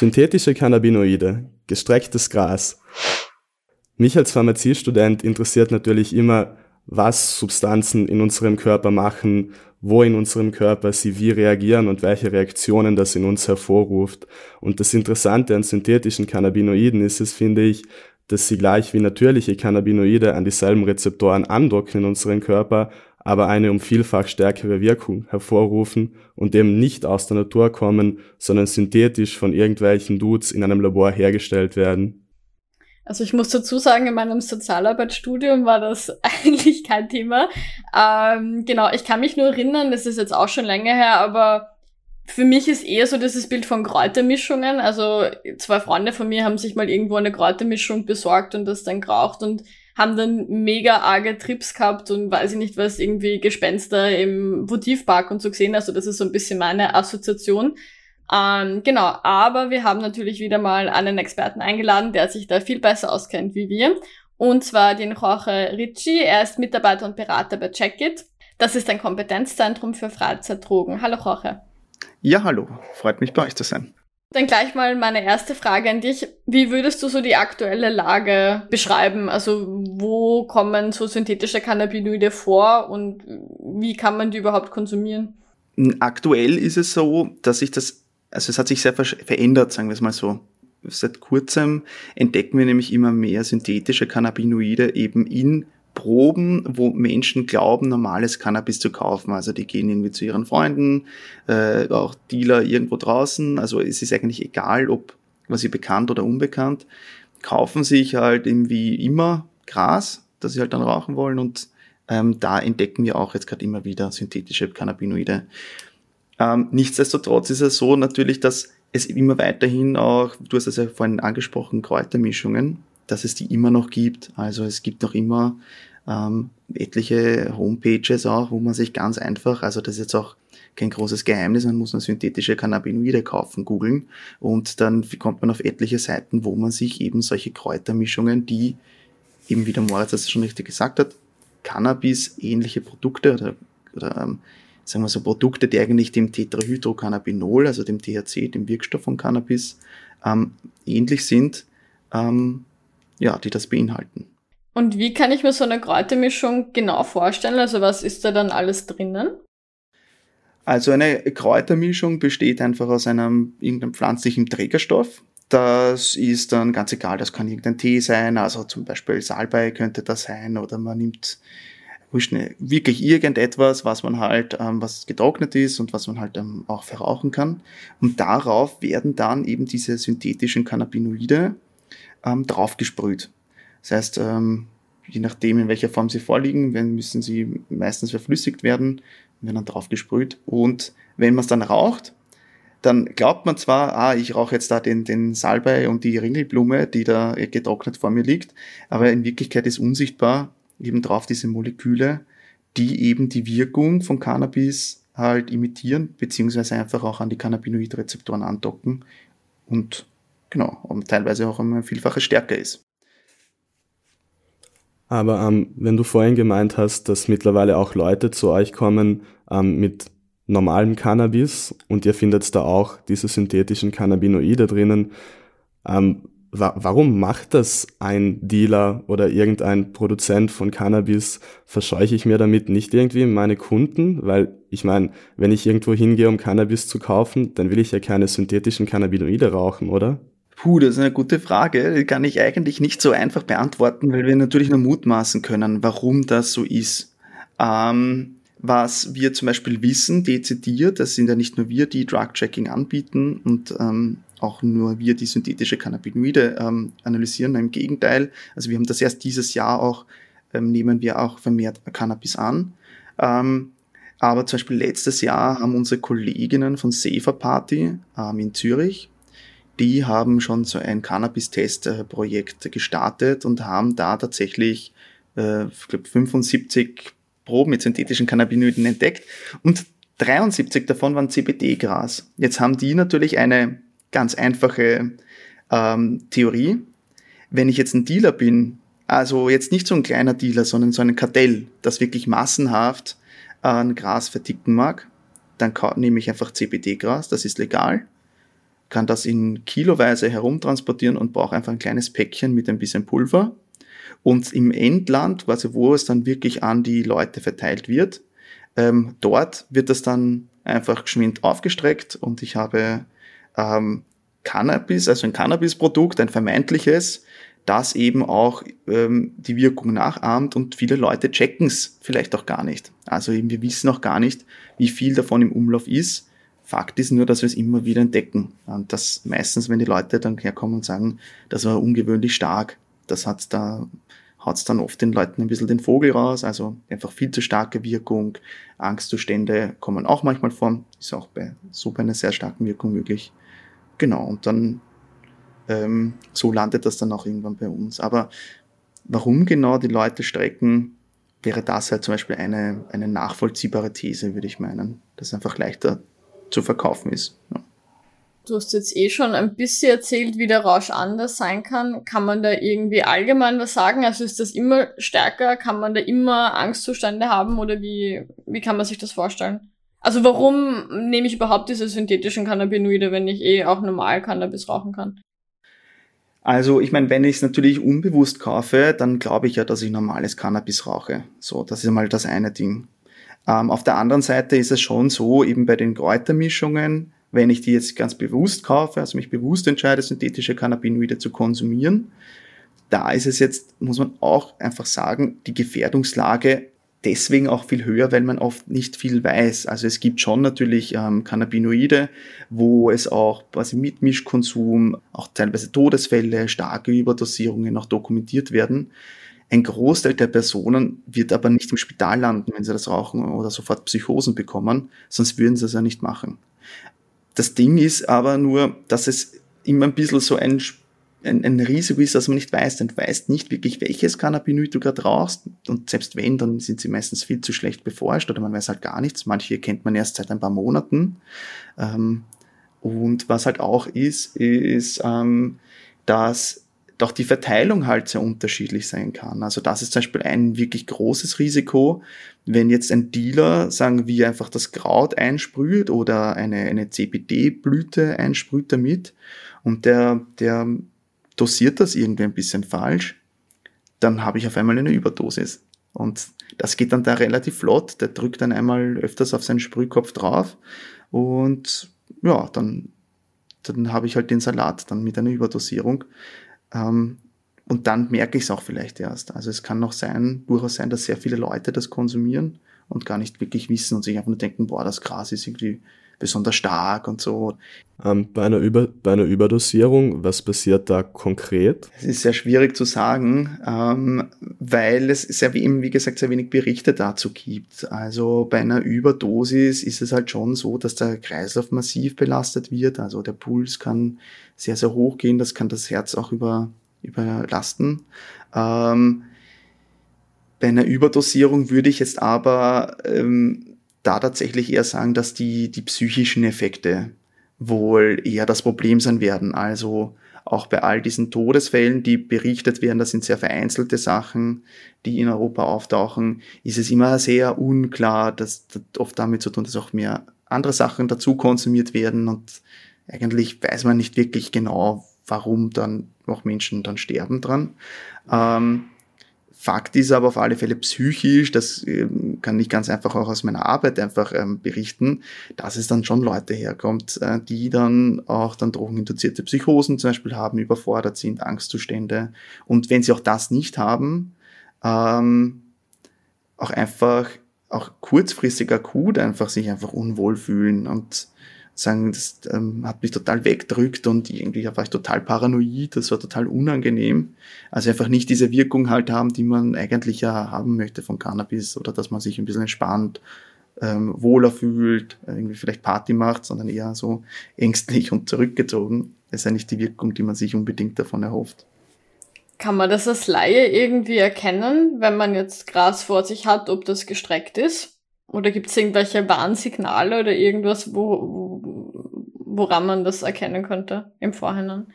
Synthetische Cannabinoide, gestrecktes Gras. Mich als Pharmaziestudent interessiert natürlich immer, was Substanzen in unserem Körper machen, wo in unserem Körper sie wie reagieren und welche Reaktionen das in uns hervorruft. Und das Interessante an synthetischen Cannabinoiden ist es, finde ich, dass sie gleich wie natürliche Cannabinoide an dieselben Rezeptoren andocken in unserem Körper, aber eine um vielfach stärkere Wirkung hervorrufen und eben nicht aus der Natur kommen, sondern synthetisch von irgendwelchen Dudes in einem Labor hergestellt werden. Also ich muss dazu sagen, in meinem Sozialarbeitsstudium war das eigentlich kein Thema. Ähm, genau, ich kann mich nur erinnern, das ist jetzt auch schon länger her, aber für mich ist eher so dieses Bild von Kräutermischungen. Also zwei Freunde von mir haben sich mal irgendwo eine Kräutermischung besorgt und das dann geraucht und haben dann mega arge Trips gehabt und weiß ich nicht was, irgendwie Gespenster im Votivpark und so gesehen. Also das ist so ein bisschen meine Assoziation. Ähm, genau, aber wir haben natürlich wieder mal einen Experten eingeladen, der sich da viel besser auskennt wie wir. Und zwar den Jorge Ricci. Er ist Mitarbeiter und Berater bei Checkit. Das ist ein Kompetenzzentrum für Freizeitdrogen. Hallo Jorge. Ja, hallo. Freut mich bei euch zu sein. Dann gleich mal meine erste Frage an dich. Wie würdest du so die aktuelle Lage beschreiben? Also wo kommen so synthetische Cannabinoide vor und wie kann man die überhaupt konsumieren? Aktuell ist es so, dass sich das, also es hat sich sehr verändert, sagen wir es mal so. Seit kurzem entdecken wir nämlich immer mehr synthetische Cannabinoide eben in Proben, wo Menschen glauben, normales Cannabis zu kaufen. Also die gehen irgendwie zu ihren Freunden, äh, auch Dealer irgendwo draußen. Also es ist eigentlich egal, ob quasi bekannt oder unbekannt. Kaufen sich halt irgendwie immer Gras, das sie halt dann rauchen wollen und ähm, da entdecken wir auch jetzt gerade immer wieder synthetische Cannabinoide. Ähm, nichtsdestotrotz ist es so natürlich, dass es immer weiterhin auch, du hast es ja vorhin angesprochen, Kräutermischungen dass es die immer noch gibt. Also es gibt noch immer ähm, etliche Homepages auch, wo man sich ganz einfach, also das ist jetzt auch kein großes Geheimnis, man muss nur synthetische Cannabinoide kaufen, googeln und dann kommt man auf etliche Seiten, wo man sich eben solche Kräutermischungen, die eben wie der Moritz das schon richtig gesagt hat, Cannabis-ähnliche Produkte oder, oder ähm, sagen wir so Produkte, die eigentlich dem Tetrahydrocannabinol, also dem THC, dem Wirkstoff von Cannabis, ähm, ähnlich sind, ähm, ja, die das beinhalten. Und wie kann ich mir so eine Kräutermischung genau vorstellen? Also was ist da dann alles drinnen? Also eine Kräutermischung besteht einfach aus einem irgendeinem pflanzlichen Trägerstoff. Das ist dann ganz egal, das kann irgendein Tee sein, also zum Beispiel Salbei könnte das sein oder man nimmt wirklich irgendetwas, was man halt, ähm, was getrocknet ist und was man halt ähm, auch verrauchen kann. Und darauf werden dann eben diese synthetischen Cannabinoide ähm, draufgesprüht. Das heißt, ähm, je nachdem, in welcher Form sie vorliegen, wenn, müssen sie meistens verflüssigt werden, werden dann draufgesprüht. Und wenn man es dann raucht, dann glaubt man zwar, ah, ich rauche jetzt da den, den Salbei und die Ringelblume, die da getrocknet vor mir liegt, aber in Wirklichkeit ist unsichtbar eben drauf diese Moleküle, die eben die Wirkung von Cannabis halt imitieren, beziehungsweise einfach auch an die Cannabinoidrezeptoren andocken und genau, und teilweise auch eine vielfache stärker ist. Aber ähm, wenn du vorhin gemeint hast, dass mittlerweile auch Leute zu euch kommen ähm, mit normalem Cannabis und ihr findet da auch diese synthetischen Cannabinoide drinnen, ähm, wa warum macht das ein Dealer oder irgendein Produzent von Cannabis? Verscheuche ich mir damit nicht irgendwie meine Kunden? Weil ich meine, wenn ich irgendwo hingehe, um Cannabis zu kaufen, dann will ich ja keine synthetischen Cannabinoide rauchen, oder? Puh, das ist eine gute Frage. Die kann ich eigentlich nicht so einfach beantworten, weil wir natürlich nur mutmaßen können, warum das so ist. Ähm, was wir zum Beispiel wissen, dezidiert, das sind ja nicht nur wir, die Drug-Checking anbieten und ähm, auch nur wir, die synthetische Cannabinoide ähm, analysieren. Im Gegenteil, also wir haben das erst dieses Jahr auch, ähm, nehmen wir auch vermehrt Cannabis an. Ähm, Aber zum Beispiel letztes Jahr haben unsere Kolleginnen von Safer Party ähm, in Zürich, die haben schon so ein Cannabis-Test-Projekt gestartet und haben da tatsächlich, äh, ich glaube, 75 Proben mit synthetischen Cannabinoiden entdeckt und 73 davon waren CBD-Gras. Jetzt haben die natürlich eine ganz einfache ähm, Theorie. Wenn ich jetzt ein Dealer bin, also jetzt nicht so ein kleiner Dealer, sondern so ein Kartell, das wirklich massenhaft ein Gras verticken mag, dann nehme ich einfach CBD-Gras, das ist legal, kann das in kiloweise herumtransportieren und brauche einfach ein kleines Päckchen mit ein bisschen Pulver. Und im Endland, quasi wo es dann wirklich an die Leute verteilt wird, ähm, dort wird das dann einfach geschwind aufgestreckt und ich habe ähm, Cannabis, also ein Cannabis-Produkt, ein vermeintliches, das eben auch ähm, die Wirkung nachahmt und viele Leute checken es vielleicht auch gar nicht. Also eben wir wissen auch gar nicht, wie viel davon im Umlauf ist. Fakt ist nur, dass wir es immer wieder entdecken. Und das meistens, wenn die Leute dann herkommen und sagen, das war ungewöhnlich stark, das hat da haut's dann oft den Leuten ein bisschen den Vogel raus, also einfach viel zu starke Wirkung. Angstzustände kommen auch manchmal vor, ist auch bei so bei einer sehr starken Wirkung möglich. Genau, und dann ähm, so landet das dann auch irgendwann bei uns. Aber warum genau die Leute strecken, wäre das halt zum Beispiel eine, eine nachvollziehbare These, würde ich meinen, dass einfach leichter zu verkaufen ist. Ja. Du hast jetzt eh schon ein bisschen erzählt, wie der Rausch anders sein kann. Kann man da irgendwie allgemein was sagen? Also ist das immer stärker? Kann man da immer Angstzustände haben oder wie, wie kann man sich das vorstellen? Also warum nehme ich überhaupt diese synthetischen Cannabinoide, wenn ich eh auch normal Cannabis rauchen kann? Also ich meine, wenn ich es natürlich unbewusst kaufe, dann glaube ich ja, dass ich normales Cannabis rauche. So, das ist mal das eine Ding. Ähm, auf der anderen Seite ist es schon so, eben bei den Kräutermischungen, wenn ich die jetzt ganz bewusst kaufe, also mich bewusst entscheide, synthetische Cannabinoide zu konsumieren, da ist es jetzt, muss man auch einfach sagen, die Gefährdungslage deswegen auch viel höher, weil man oft nicht viel weiß. Also es gibt schon natürlich ähm, Cannabinoide, wo es auch quasi mit Mischkonsum, auch teilweise Todesfälle, starke Überdosierungen auch dokumentiert werden. Ein Großteil der Personen wird aber nicht im Spital landen, wenn sie das rauchen oder sofort Psychosen bekommen, sonst würden sie es ja nicht machen. Das Ding ist aber nur, dass es immer ein bisschen so ein ein, ein Risiko ist, dass man nicht weiß, denn du weißt nicht wirklich, welches Cannabinoid du gerade rauchst. Und selbst wenn, dann sind sie meistens viel zu schlecht beforscht oder man weiß halt gar nichts. Manche kennt man erst seit ein paar Monaten. Ähm, und was halt auch ist, ist, ähm, dass doch die Verteilung halt sehr unterschiedlich sein kann. Also das ist zum Beispiel ein wirklich großes Risiko, wenn jetzt ein Dealer, sagen wir, einfach das Kraut einsprüht oder eine, eine CBD-Blüte einsprüht damit und der, der dosiert das irgendwie ein bisschen falsch, dann habe ich auf einmal eine Überdosis. Und das geht dann da relativ flott. Der drückt dann einmal öfters auf seinen Sprühkopf drauf und ja, dann, dann habe ich halt den Salat dann mit einer Überdosierung. Ähm, und dann merke ich es auch vielleicht erst. Also es kann noch sein, durchaus sein, dass sehr viele Leute das konsumieren und gar nicht wirklich wissen und sich einfach nur denken, boah, das Gras ist irgendwie besonders stark und so. Ähm, bei, einer Über bei einer Überdosierung, was passiert da konkret? Es ist sehr schwierig zu sagen, ähm, weil es sehr, eben, wie gesagt, sehr wenig Berichte dazu gibt. Also bei einer Überdosis ist es halt schon so, dass der Kreislauf massiv belastet wird. Also der Puls kann sehr, sehr hoch gehen. Das kann das Herz auch über, überlasten. Ähm, bei einer Überdosierung würde ich jetzt aber ähm, da tatsächlich eher sagen, dass die, die psychischen Effekte wohl eher das Problem sein werden. Also auch bei all diesen Todesfällen, die berichtet werden, das sind sehr vereinzelte Sachen, die in Europa auftauchen, ist es immer sehr unklar, dass das oft damit zu tun, dass auch mehr andere Sachen dazu konsumiert werden und eigentlich weiß man nicht wirklich genau, warum dann noch Menschen dann sterben dran. Ähm, Fakt ist aber auf alle Fälle psychisch, das ähm, kann ich ganz einfach auch aus meiner Arbeit einfach ähm, berichten, dass es dann schon Leute herkommt, äh, die dann auch dann drogeninduzierte Psychosen zum Beispiel haben, überfordert sind, Angstzustände. Und wenn sie auch das nicht haben, ähm, auch einfach, auch kurzfristig akut einfach sich einfach unwohl fühlen und sagen, das ähm, hat mich total wegdrückt und irgendwie war ich total paranoid, das war total unangenehm. Also einfach nicht diese Wirkung halt haben, die man eigentlich ja haben möchte von Cannabis oder dass man sich ein bisschen entspannt, ähm, wohler fühlt, irgendwie vielleicht Party macht, sondern eher so ängstlich und zurückgezogen. Das ist ja nicht die Wirkung, die man sich unbedingt davon erhofft. Kann man das als Laie irgendwie erkennen, wenn man jetzt Gras vor sich hat, ob das gestreckt ist? Oder gibt es irgendwelche Warnsignale oder irgendwas, wo, woran man das erkennen könnte im Vorhinein?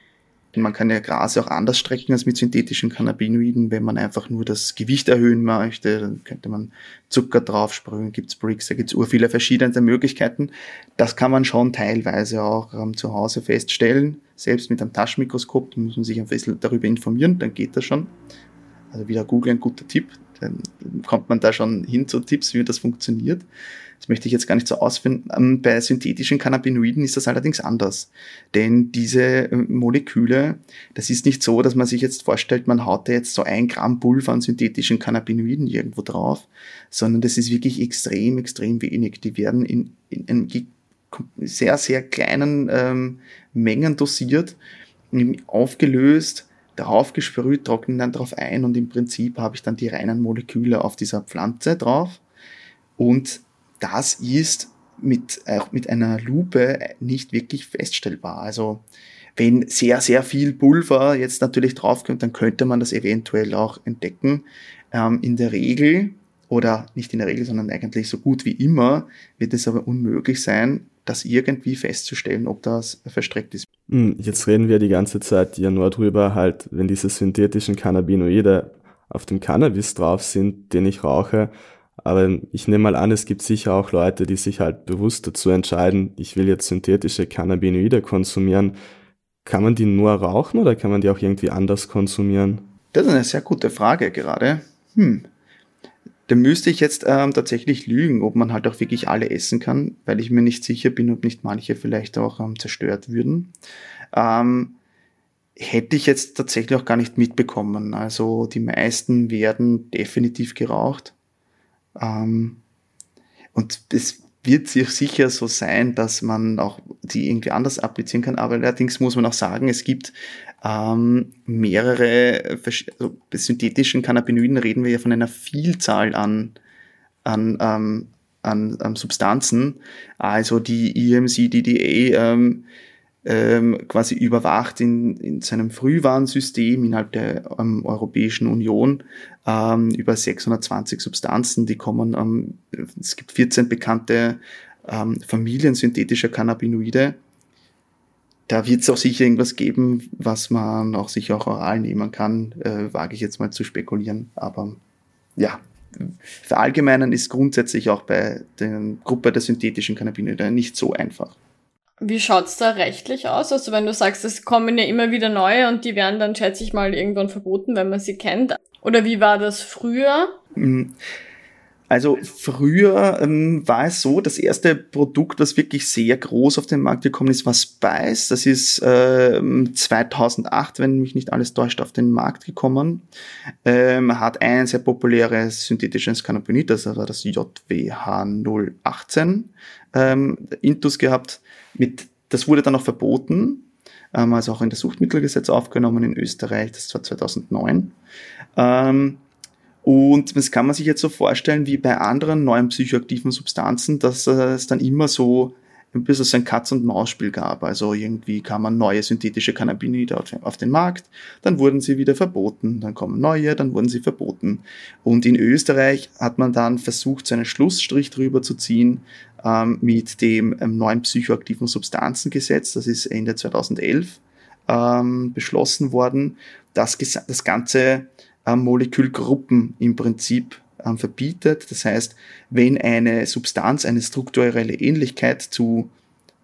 Man kann ja Gras auch anders strecken als mit synthetischen Cannabinoiden. Wenn man einfach nur das Gewicht erhöhen möchte, dann könnte man Zucker draufsprühen, gibt's Bricks, da gibt's ur viele verschiedene Möglichkeiten. Das kann man schon teilweise auch ähm, zu Hause feststellen, selbst mit einem Taschenmikroskop, da muss man sich ein bisschen darüber informieren, dann geht das schon. Also wieder Google ein guter Tipp, kommt man da schon hin zu Tipps, wie das funktioniert. Das möchte ich jetzt gar nicht so ausfinden. Ähm, bei synthetischen Cannabinoiden ist das allerdings anders. Denn diese äh, Moleküle, das ist nicht so, dass man sich jetzt vorstellt, man haut da jetzt so ein Gramm Pulver an synthetischen Cannabinoiden irgendwo drauf, sondern das ist wirklich extrem, extrem wenig. Die werden in, in, in sehr, sehr kleinen ähm, Mengen dosiert, aufgelöst, darauf gesprüht, trocknen dann drauf ein und im Prinzip habe ich dann die reinen Moleküle auf dieser Pflanze drauf. Und das ist mit, auch mit einer Lupe nicht wirklich feststellbar. Also wenn sehr, sehr viel Pulver jetzt natürlich draufkommt, dann könnte man das eventuell auch entdecken. Ähm, in der Regel, oder nicht in der Regel, sondern eigentlich so gut wie immer, wird es aber unmöglich sein, das irgendwie festzustellen, ob das verstreckt ist. Hm, jetzt reden wir die ganze Zeit ja nur drüber, halt, wenn diese synthetischen Cannabinoide auf dem Cannabis drauf sind, den ich rauche, aber ich nehme mal an, es gibt sicher auch Leute, die sich halt bewusst dazu entscheiden, ich will jetzt synthetische Cannabinoide konsumieren. Kann man die nur rauchen oder kann man die auch irgendwie anders konsumieren? Das ist eine sehr gute Frage gerade. Hm. Da müsste ich jetzt ähm, tatsächlich lügen, ob man halt auch wirklich alle essen kann, weil ich mir nicht sicher bin, ob nicht manche vielleicht auch ähm, zerstört würden. Ähm, hätte ich jetzt tatsächlich auch gar nicht mitbekommen. Also die meisten werden definitiv geraucht. Ähm, und es wird sich sicher so sein, dass man auch die irgendwie anders applizieren kann. Aber allerdings muss man auch sagen, es gibt ähm, mehrere, also bei synthetischen Cannabinoiden reden wir ja von einer Vielzahl an, an, ähm, an, an Substanzen. Also die EMC-DDA ähm, ähm, quasi überwacht in, in seinem Frühwarnsystem innerhalb der ähm, Europäischen Union ähm, über 620 Substanzen, die kommen, ähm, es gibt 14 bekannte ähm, Familien synthetischer Cannabinoide. Da wird es auch sicher irgendwas geben, was man auch sicher auch oral nehmen kann, äh, wage ich jetzt mal zu spekulieren. Aber ja, verallgemeinern ist grundsätzlich auch bei der Gruppe der synthetischen Cannabinoide nicht so einfach. Wie schaut's da rechtlich aus? Also wenn du sagst, es kommen ja immer wieder neue und die werden dann, schätze ich mal, irgendwann verboten, wenn man sie kennt. Oder wie war das früher? Mhm. Also früher ähm, war es so, das erste Produkt, was wirklich sehr groß auf den Markt gekommen ist, war Spice. Das ist ähm, 2008, wenn mich nicht alles täuscht, auf den Markt gekommen. Ähm, hat ein sehr populäres synthetisches Cannabinoid, das war das JWH 018 ähm, Intus gehabt. Mit, das wurde dann auch verboten, ähm, also auch in das Suchtmittelgesetz aufgenommen in Österreich, das war 2009. Ähm, und das kann man sich jetzt so vorstellen wie bei anderen neuen psychoaktiven Substanzen, dass es dann immer so ein bisschen so ein Katz- und Maus-Spiel gab. Also irgendwie kamen neue synthetische Cannabinoide auf den Markt, dann wurden sie wieder verboten, dann kommen neue, dann wurden sie verboten. Und in Österreich hat man dann versucht, so einen Schlussstrich drüber zu ziehen ähm, mit dem ähm, neuen psychoaktiven Substanzengesetz, das ist Ende 2011 ähm, beschlossen worden, dass das ganze Molekülgruppen im Prinzip ähm, verbietet. Das heißt, wenn eine Substanz eine strukturelle Ähnlichkeit zu,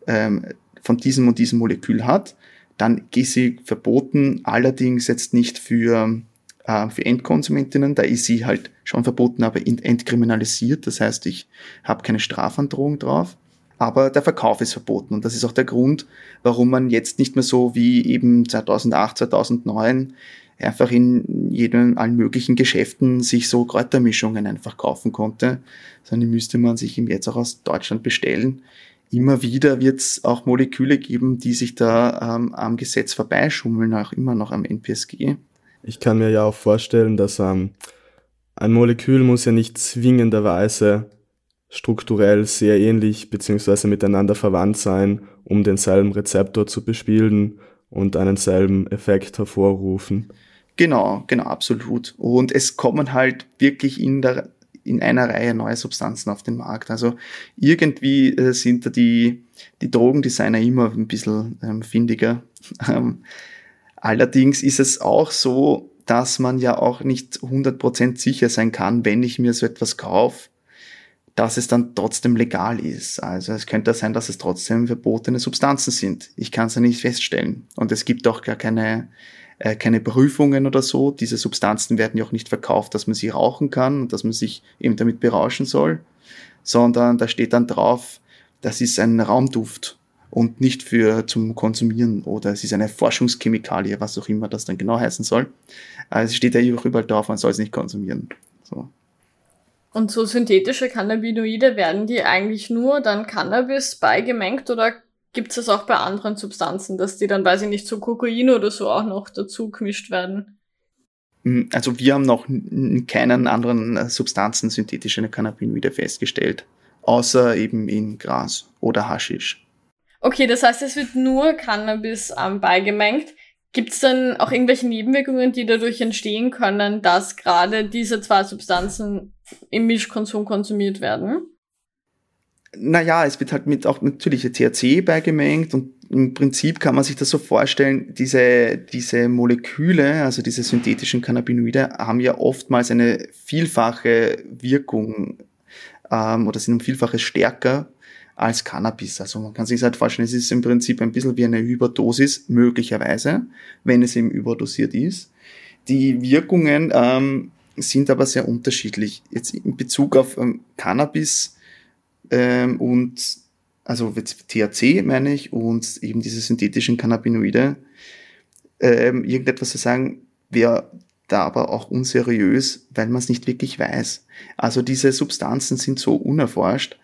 ähm, von diesem und diesem Molekül hat, dann ist sie verboten, allerdings jetzt nicht für, äh, für Endkonsumentinnen, da ist sie halt schon verboten, aber entkriminalisiert, das heißt, ich habe keine Strafandrohung drauf. Aber der Verkauf ist verboten und das ist auch der Grund, warum man jetzt nicht mehr so wie eben 2008, 2009 einfach in jedem, allen möglichen Geschäften sich so Kräutermischungen einfach kaufen konnte, sondern die müsste man sich eben jetzt auch aus Deutschland bestellen. Immer wieder wird es auch Moleküle geben, die sich da ähm, am Gesetz vorbeischummeln, auch immer noch am NPSG. Ich kann mir ja auch vorstellen, dass ähm, ein Molekül muss ja nicht zwingenderweise strukturell sehr ähnlich bzw. miteinander verwandt sein, um denselben Rezeptor zu bespielen und einen selben Effekt hervorrufen. Genau, genau, absolut. Und es kommen halt wirklich in der in einer Reihe neue Substanzen auf den Markt. Also irgendwie äh, sind da die, die Drogendesigner immer ein bisschen ähm, findiger. Ähm, allerdings ist es auch so, dass man ja auch nicht 100% sicher sein kann, wenn ich mir so etwas kaufe, dass es dann trotzdem legal ist. Also es könnte sein, dass es trotzdem verbotene Substanzen sind. Ich kann es ja nicht feststellen. Und es gibt auch gar keine äh, keine Prüfungen oder so. Diese Substanzen werden ja auch nicht verkauft, dass man sie rauchen kann und dass man sich eben damit berauschen soll, sondern da steht dann drauf, das ist ein Raumduft und nicht für zum Konsumieren oder es ist eine Forschungschemikalie, was auch immer das dann genau heißen soll. Also steht ja auch überall drauf, man soll es nicht konsumieren. So. Und so synthetische Cannabinoide werden die eigentlich nur dann Cannabis beigemengt oder Gibt es das auch bei anderen Substanzen, dass die dann, weiß ich nicht, zu Kokain oder so auch noch dazu gemischt werden? Hm, also wir haben noch keinen anderen äh, Substanzen synthetische Cannabinoide festgestellt, außer eben in Gras oder Haschisch. Okay, das heißt, es wird nur Cannabis ähm, beigemengt. Gibt es dann auch irgendwelche Nebenwirkungen, die dadurch entstehen können, dass gerade diese zwei Substanzen im Mischkonsum konsumiert werden? Naja, es wird halt mit auch natürlich THC beigemengt und im Prinzip kann man sich das so vorstellen, diese, diese Moleküle, also diese synthetischen Cannabinoide, haben ja oftmals eine vielfache Wirkung ähm, oder sind um vielfaches stärker als Cannabis. Also man kann sich halt vorstellen, es ist im Prinzip ein bisschen wie eine Überdosis, möglicherweise, wenn es eben überdosiert ist. Die Wirkungen ähm, sind aber sehr unterschiedlich. Jetzt in Bezug auf ähm, Cannabis ähm, und also THC meine ich und eben diese synthetischen Cannabinoide. Ähm, irgendetwas zu sagen, wäre da aber auch unseriös, weil man es nicht wirklich weiß. Also diese Substanzen sind so unerforscht,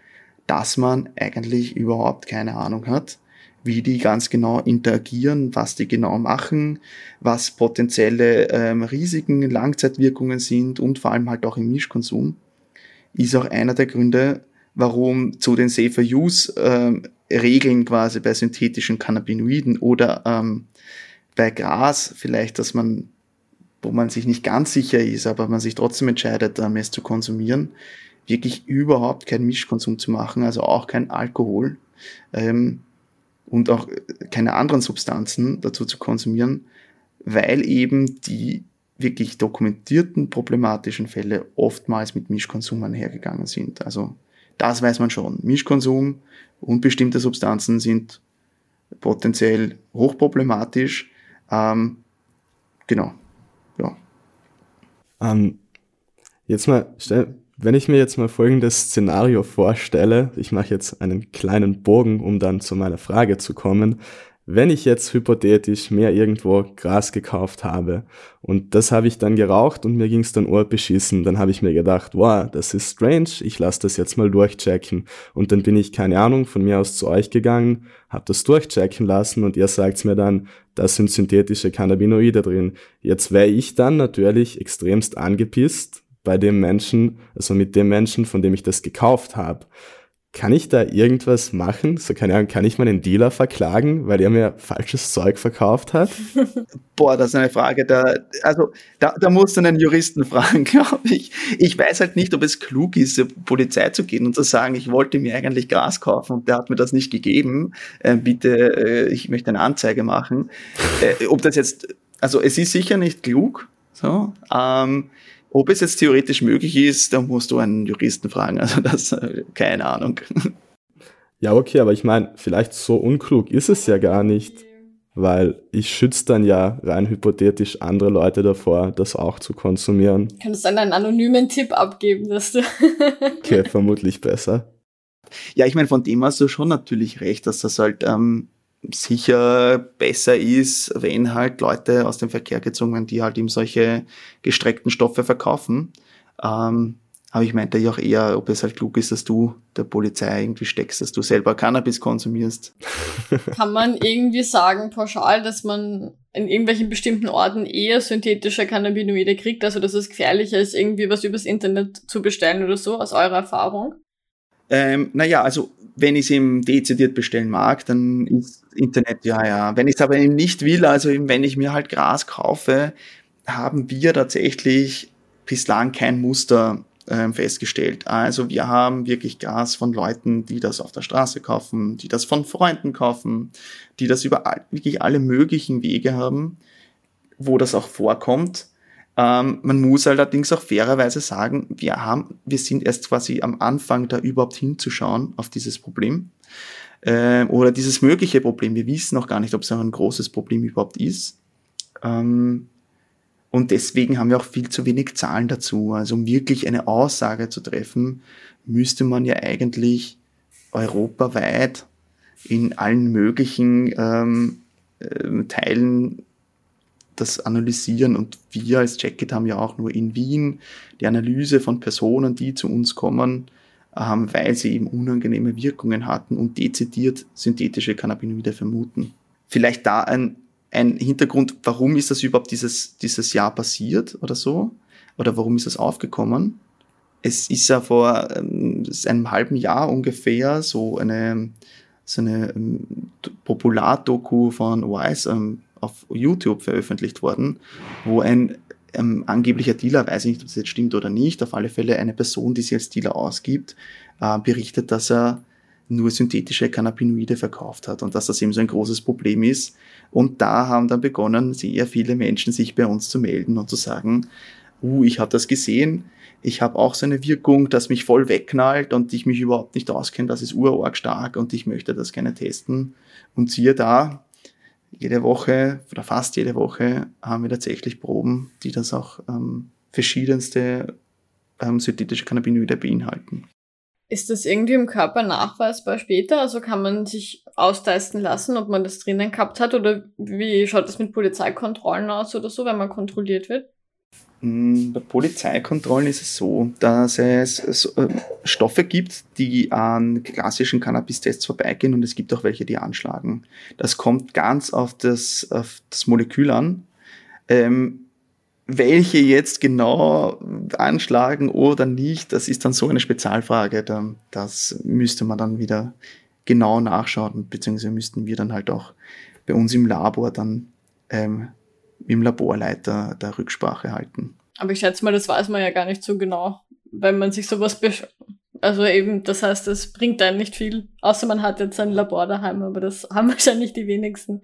dass man eigentlich überhaupt keine Ahnung hat, wie die ganz genau interagieren, was die genau machen, was potenzielle ähm, Risiken, Langzeitwirkungen sind und vor allem halt auch im Mischkonsum, ist auch einer der Gründe, warum zu den Safer Use ähm, Regeln quasi bei synthetischen Cannabinoiden oder ähm, bei Gras vielleicht, dass man, wo man sich nicht ganz sicher ist, aber man sich trotzdem entscheidet, ähm, es zu konsumieren, wirklich überhaupt keinen Mischkonsum zu machen, also auch kein Alkohol ähm, und auch keine anderen Substanzen dazu zu konsumieren, weil eben die wirklich dokumentierten problematischen Fälle oftmals mit Mischkonsum einhergegangen sind. Also das weiß man schon. Mischkonsum und bestimmte Substanzen sind potenziell hochproblematisch. Ähm, genau. Ja. Ähm, jetzt mal, wenn ich mir jetzt mal folgendes Szenario vorstelle, ich mache jetzt einen kleinen Bogen, um dann zu meiner Frage zu kommen. Wenn ich jetzt hypothetisch mehr irgendwo Gras gekauft habe und das habe ich dann geraucht und mir ging es dann beschissen, dann habe ich mir gedacht, wow, das ist strange, ich lasse das jetzt mal durchchecken. Und dann bin ich, keine Ahnung, von mir aus zu euch gegangen, habe das durchchecken lassen und ihr sagt mir dann, da sind synthetische Cannabinoide drin. Jetzt wäre ich dann natürlich extremst angepisst bei dem Menschen, also mit dem Menschen, von dem ich das gekauft habe kann ich da irgendwas machen? So, keine Ahnung, kann ich meinen Dealer verklagen, weil er mir falsches Zeug verkauft hat? Boah, das ist eine Frage, da, also, da, da musst du einen Juristen fragen, glaube ich. Ich weiß halt nicht, ob es klug ist, zur Polizei zu gehen und zu sagen, ich wollte mir eigentlich Gras kaufen und der hat mir das nicht gegeben. Äh, bitte, äh, ich möchte eine Anzeige machen. Äh, ob das jetzt, also, es ist sicher nicht klug, so, ähm, ob es jetzt theoretisch möglich ist, da musst du einen Juristen fragen. Also das, äh, keine Ahnung. Ja, okay, aber ich meine, vielleicht so unklug ist es ja gar nicht, weil ich schütze dann ja rein hypothetisch andere Leute davor, das auch zu konsumieren. Kannst du dann einen anonymen Tipp abgeben, dass du. okay, vermutlich besser. Ja, ich meine, von dem hast du schon natürlich recht, dass das halt ähm, sicher besser ist, wenn halt Leute aus dem Verkehr gezogen werden, die halt eben solche gestreckten Stoffe verkaufen. Ähm, aber ich meinte ja auch eher, ob es halt klug ist, dass du der Polizei irgendwie steckst, dass du selber Cannabis konsumierst. Kann man irgendwie sagen, pauschal, dass man in irgendwelchen bestimmten Orten eher synthetische Cannabinoide kriegt, also dass es gefährlicher ist, irgendwie was übers Internet zu bestellen oder so, aus eurer Erfahrung? Ähm, naja, also wenn ich es eben dezidiert bestellen mag, dann ist Internet, ja, ja. Wenn ich es aber eben nicht will, also eben wenn ich mir halt Gras kaufe, haben wir tatsächlich bislang kein Muster ähm, festgestellt. Also wir haben wirklich Gras von Leuten, die das auf der Straße kaufen, die das von Freunden kaufen, die das über all, wirklich alle möglichen Wege haben, wo das auch vorkommt. Ähm, man muss allerdings auch fairerweise sagen, wir haben, wir sind erst quasi am Anfang da überhaupt hinzuschauen auf dieses Problem äh, oder dieses mögliche Problem. Wir wissen noch gar nicht, ob es ein großes Problem überhaupt ist. Ähm, und deswegen haben wir auch viel zu wenig Zahlen dazu. Also um wirklich eine Aussage zu treffen, müsste man ja eigentlich europaweit in allen möglichen ähm, äh, Teilen das analysieren und wir als Jacket haben ja auch nur in Wien die Analyse von Personen, die zu uns kommen, ähm, weil sie eben unangenehme Wirkungen hatten und dezidiert synthetische Cannabinoide vermuten. Vielleicht da ein, ein Hintergrund, warum ist das überhaupt dieses, dieses Jahr passiert oder so? Oder warum ist das aufgekommen? Es ist ja vor ähm, einem halben Jahr ungefähr so eine, so eine ähm, Populardoku von Wise ähm, auf YouTube veröffentlicht worden, wo ein ähm, angeblicher Dealer, weiß ich nicht, ob das jetzt stimmt oder nicht, auf alle Fälle eine Person, die sich als Dealer ausgibt, äh, berichtet, dass er nur synthetische Cannabinoide verkauft hat und dass das eben so ein großes Problem ist. Und da haben dann begonnen, sehr viele Menschen sich bei uns zu melden und zu sagen, uh, ich habe das gesehen, ich habe auch so eine Wirkung, dass mich voll wegknallt und ich mich überhaupt nicht auskenne, das ist urorg stark und ich möchte das gerne testen. Und siehe da, jede Woche oder fast jede Woche haben wir tatsächlich Proben, die das auch ähm, verschiedenste ähm, synthetische Cannabinoide beinhalten. Ist das irgendwie im Körper nachweisbar später? Also kann man sich austesten lassen, ob man das drinnen gehabt hat? Oder wie schaut das mit Polizeikontrollen aus oder so, wenn man kontrolliert wird? Hm, bei Polizeikontrollen ist es so, dass es äh, Stoffe gibt, die an klassischen Cannabis-Tests vorbeigehen und es gibt auch welche, die anschlagen. Das kommt ganz auf das, auf das Molekül an. Ähm, welche jetzt genau anschlagen oder nicht, das ist dann so eine Spezialfrage. Das müsste man dann wieder genau nachschauen, beziehungsweise müssten wir dann halt auch bei uns im Labor dann ähm, im Laborleiter der Rücksprache halten. Aber ich schätze mal, das weiß man ja gar nicht so genau, wenn man sich sowas besch also eben, das heißt, das bringt einem nicht viel, außer man hat jetzt ein Labor daheim, aber das haben wahrscheinlich die wenigsten.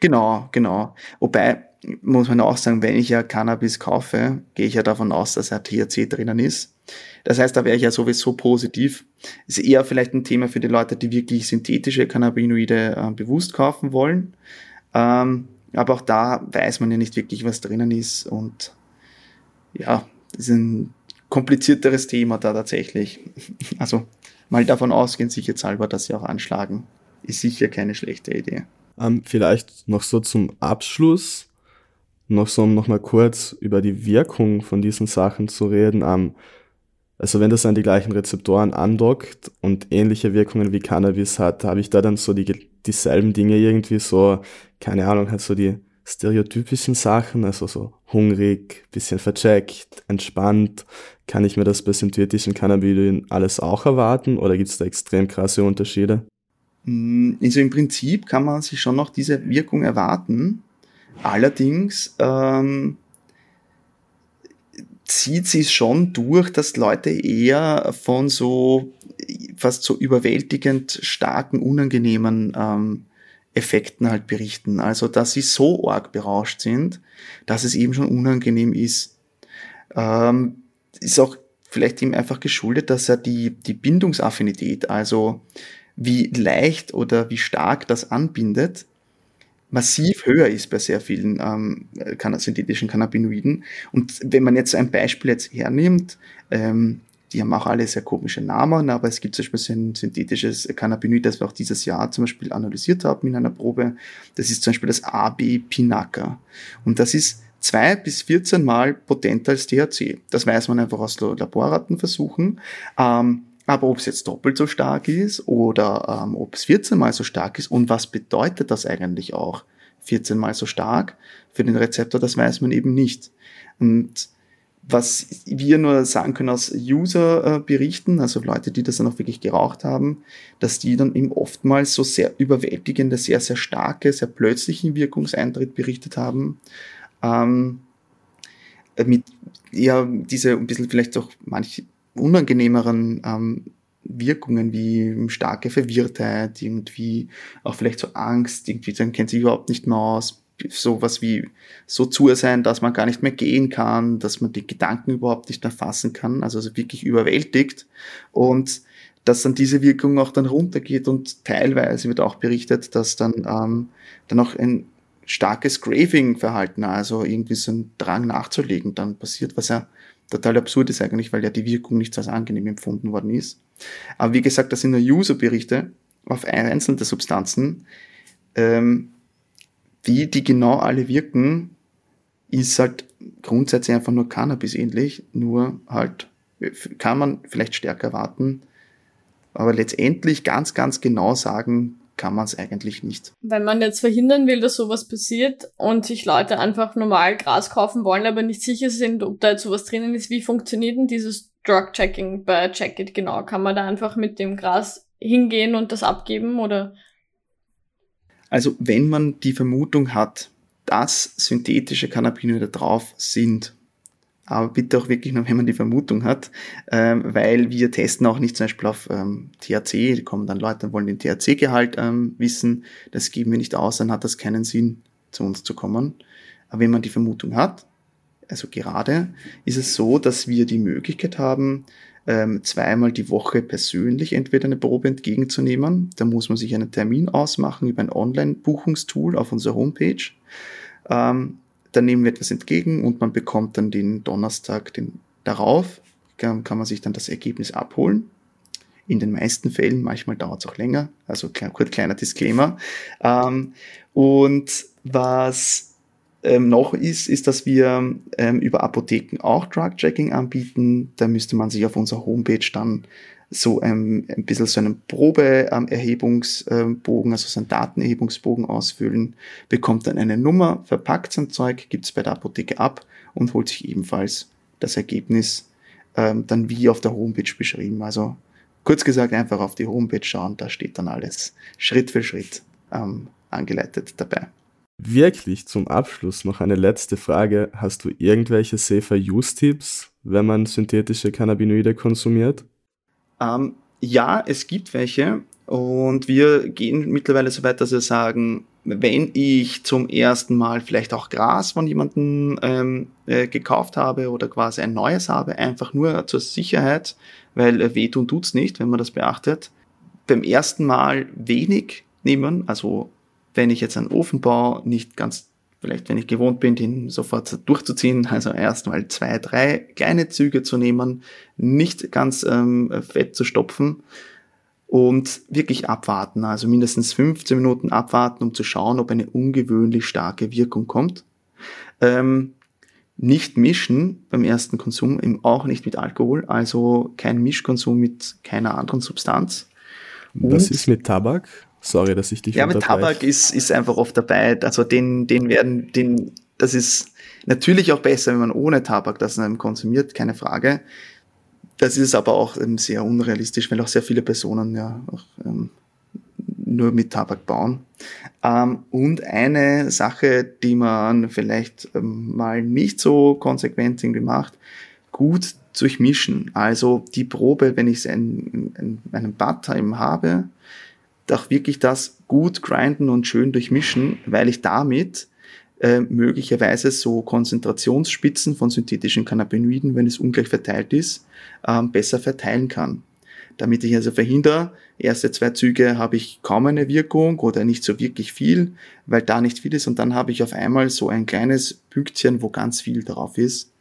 Genau, genau. Wobei, muss man auch sagen, wenn ich ja Cannabis kaufe, gehe ich ja davon aus, dass er THC drinnen ist. Das heißt, da wäre ich ja sowieso positiv. Ist eher vielleicht ein Thema für die Leute, die wirklich synthetische Cannabinoide äh, bewusst kaufen wollen. Ähm, aber auch da weiß man ja nicht wirklich, was drinnen ist. Und ja, das ist ein komplizierteres Thema da tatsächlich. Also mal davon ausgehen, sicher zahlbar, dass sie auch anschlagen, ist sicher keine schlechte Idee. Ähm, vielleicht noch so zum Abschluss, noch so um nochmal kurz über die Wirkung von diesen Sachen zu reden. Ähm, also wenn das an die gleichen Rezeptoren andockt und ähnliche Wirkungen wie Cannabis hat, habe ich da dann so die, dieselben Dinge irgendwie so, keine Ahnung, halt so die stereotypischen Sachen, also so hungrig, bisschen vercheckt, entspannt. Kann ich mir das bei synthetischen Cannabinoiden alles auch erwarten oder gibt es da extrem krasse Unterschiede? Mm, also im Prinzip kann man sich schon noch diese Wirkung erwarten. Allerdings ähm, zieht sich schon durch, dass Leute eher von so fast so überwältigend starken, unangenehmen ähm, Effekten halt berichten. Also, dass sie so arg berauscht sind, dass es eben schon unangenehm ist. Ähm, ist auch vielleicht ihm einfach geschuldet, dass er die, die Bindungsaffinität, also wie leicht oder wie stark das anbindet, massiv höher ist bei sehr vielen ähm, synthetischen Cannabinoiden. Und wenn man jetzt ein Beispiel jetzt hernimmt, ähm, die haben auch alle sehr komische Namen, aber es gibt zum Beispiel ein synthetisches Cannabinoid, das wir auch dieses Jahr zum Beispiel analysiert haben in einer Probe. Das ist zum Beispiel das AB Pinaca. Und das ist zwei bis 14 Mal potenter als THC. Das weiß man einfach aus Laborratenversuchen. Ähm, aber ob es jetzt doppelt so stark ist oder ähm, ob es 14 mal so stark ist und was bedeutet das eigentlich auch 14 mal so stark für den Rezeptor, das weiß man eben nicht. Und was wir nur sagen können aus User-Berichten, also Leute, die das dann auch wirklich geraucht haben, dass die dann eben oftmals so sehr überwältigende, sehr, sehr starke, sehr plötzlichen Wirkungseintritt berichtet haben. Ähm, mit ja, diese ein bisschen vielleicht auch manche unangenehmeren ähm, Wirkungen wie starke Verwirrtheit, irgendwie auch vielleicht so Angst, irgendwie dann kennt sich überhaupt nicht mehr aus, sowas wie so zu sein, dass man gar nicht mehr gehen kann, dass man die Gedanken überhaupt nicht mehr fassen kann, also, also wirklich überwältigt. Und dass dann diese Wirkung auch dann runtergeht und teilweise wird auch berichtet, dass dann ähm, dann auch ein starkes Craving-Verhalten, also irgendwie so ein Drang nachzulegen, dann passiert, was ja total absurd ist eigentlich, weil ja die Wirkung nicht als angenehm empfunden worden ist. Aber wie gesagt, das sind nur User-Berichte auf einzelne Substanzen. Ähm, wie die genau alle wirken, ist halt grundsätzlich einfach nur Cannabis ähnlich, nur halt kann man vielleicht stärker warten, aber letztendlich ganz, ganz genau sagen kann man es eigentlich nicht. Wenn man jetzt verhindern will, dass sowas passiert und sich Leute einfach normal Gras kaufen wollen, aber nicht sicher sind, ob da jetzt sowas drinnen ist, wie funktioniert denn dieses Drug-Checking bei Checkit genau? Kann man da einfach mit dem Gras hingehen und das abgeben oder? Also wenn man die Vermutung hat, dass synthetische Cannabinoide drauf sind, aber bitte auch wirklich nur, wenn man die Vermutung hat, ähm, weil wir testen auch nicht zum Beispiel auf ähm, THC, da kommen dann Leute und wollen den THC-Gehalt ähm, wissen, das geben wir nicht aus, dann hat das keinen Sinn, zu uns zu kommen. Aber wenn man die Vermutung hat, also gerade, ist es so, dass wir die Möglichkeit haben, ähm, zweimal die Woche persönlich entweder eine Probe entgegenzunehmen. Da muss man sich einen Termin ausmachen über ein Online-Buchungstool auf unserer Homepage. Ähm, dann nehmen wir etwas entgegen und man bekommt dann den Donnerstag den darauf, kann, kann man sich dann das Ergebnis abholen. In den meisten Fällen, manchmal dauert es auch länger, also kurz kleiner Disclaimer. Ähm, und was ähm, noch ist, ist, dass wir ähm, über Apotheken auch Drug-Checking anbieten. Da müsste man sich auf unserer Homepage dann so ähm, ein bisschen so einen Probeerhebungsbogen, also so einen Datenerhebungsbogen ausfüllen, bekommt dann eine Nummer, verpackt sein Zeug, gibt es bei der Apotheke ab und holt sich ebenfalls das Ergebnis ähm, dann wie auf der Homepage beschrieben. Also kurz gesagt, einfach auf die Homepage schauen, da steht dann alles Schritt für Schritt ähm, angeleitet dabei. Wirklich zum Abschluss noch eine letzte Frage. Hast du irgendwelche Safer-Use-Tipps, wenn man synthetische Cannabinoide konsumiert? Ähm, ja, es gibt welche und wir gehen mittlerweile so weit, dass wir sagen, wenn ich zum ersten Mal vielleicht auch Gras von jemandem ähm, äh, gekauft habe oder quasi ein neues habe, einfach nur zur Sicherheit, weil äh, wehtun tut's nicht, wenn man das beachtet. Beim ersten Mal wenig nehmen, also wenn ich jetzt einen Ofen baue, nicht ganz vielleicht wenn ich gewohnt bin, den sofort durchzuziehen, also erstmal zwei, drei kleine Züge zu nehmen, nicht ganz ähm, fett zu stopfen und wirklich abwarten, also mindestens 15 Minuten abwarten, um zu schauen, ob eine ungewöhnlich starke Wirkung kommt. Ähm, nicht mischen beim ersten Konsum, eben auch nicht mit Alkohol, also kein Mischkonsum mit keiner anderen Substanz. Was ist mit Tabak? Sorry, dass ich dich Ja, aber Tabak ist, ist einfach oft dabei. Also den, den werden, den, das ist natürlich auch besser, wenn man ohne Tabak das konsumiert, keine Frage. Das ist aber auch ähm, sehr unrealistisch, weil auch sehr viele Personen ja auch, ähm, nur mit Tabak bauen. Ähm, und eine Sache, die man vielleicht ähm, mal nicht so konsequent irgendwie macht, gut durchmischen. Also die Probe, wenn ich einen, einen, einen Bad-Time habe, doch wirklich das gut grinden und schön durchmischen, weil ich damit äh, möglicherweise so Konzentrationsspitzen von synthetischen Cannabinoiden, wenn es ungleich verteilt ist, ähm, besser verteilen kann. Damit ich also verhindere, erste zwei Züge habe ich kaum eine Wirkung oder nicht so wirklich viel, weil da nicht viel ist und dann habe ich auf einmal so ein kleines Pünktchen, wo ganz viel drauf ist,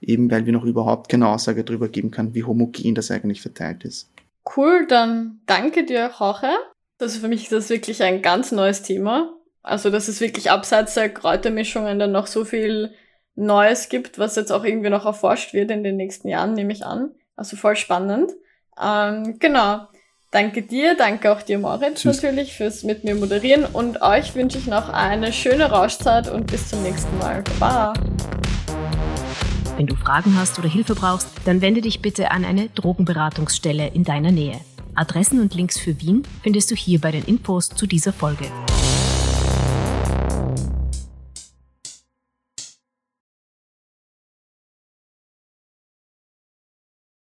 eben weil wir noch überhaupt keine Aussage darüber geben kann, wie homogen das eigentlich verteilt ist. Cool, dann danke dir, Jorge. Das ist für mich das wirklich ein ganz neues Thema. Also, dass es wirklich abseits der Kräutermischungen dann noch so viel Neues gibt, was jetzt auch irgendwie noch erforscht wird in den nächsten Jahren, nehme ich an. Also voll spannend. Ähm, genau. Danke dir, danke auch dir, Moritz, Tschüss. natürlich, fürs mit mir moderieren. Und euch wünsche ich noch eine schöne Rauschzeit und bis zum nächsten Mal. Baba. Wenn du Fragen hast oder Hilfe brauchst, dann wende dich bitte an eine Drogenberatungsstelle in deiner Nähe. Adressen und Links für Wien findest du hier bei den Infos zu dieser Folge.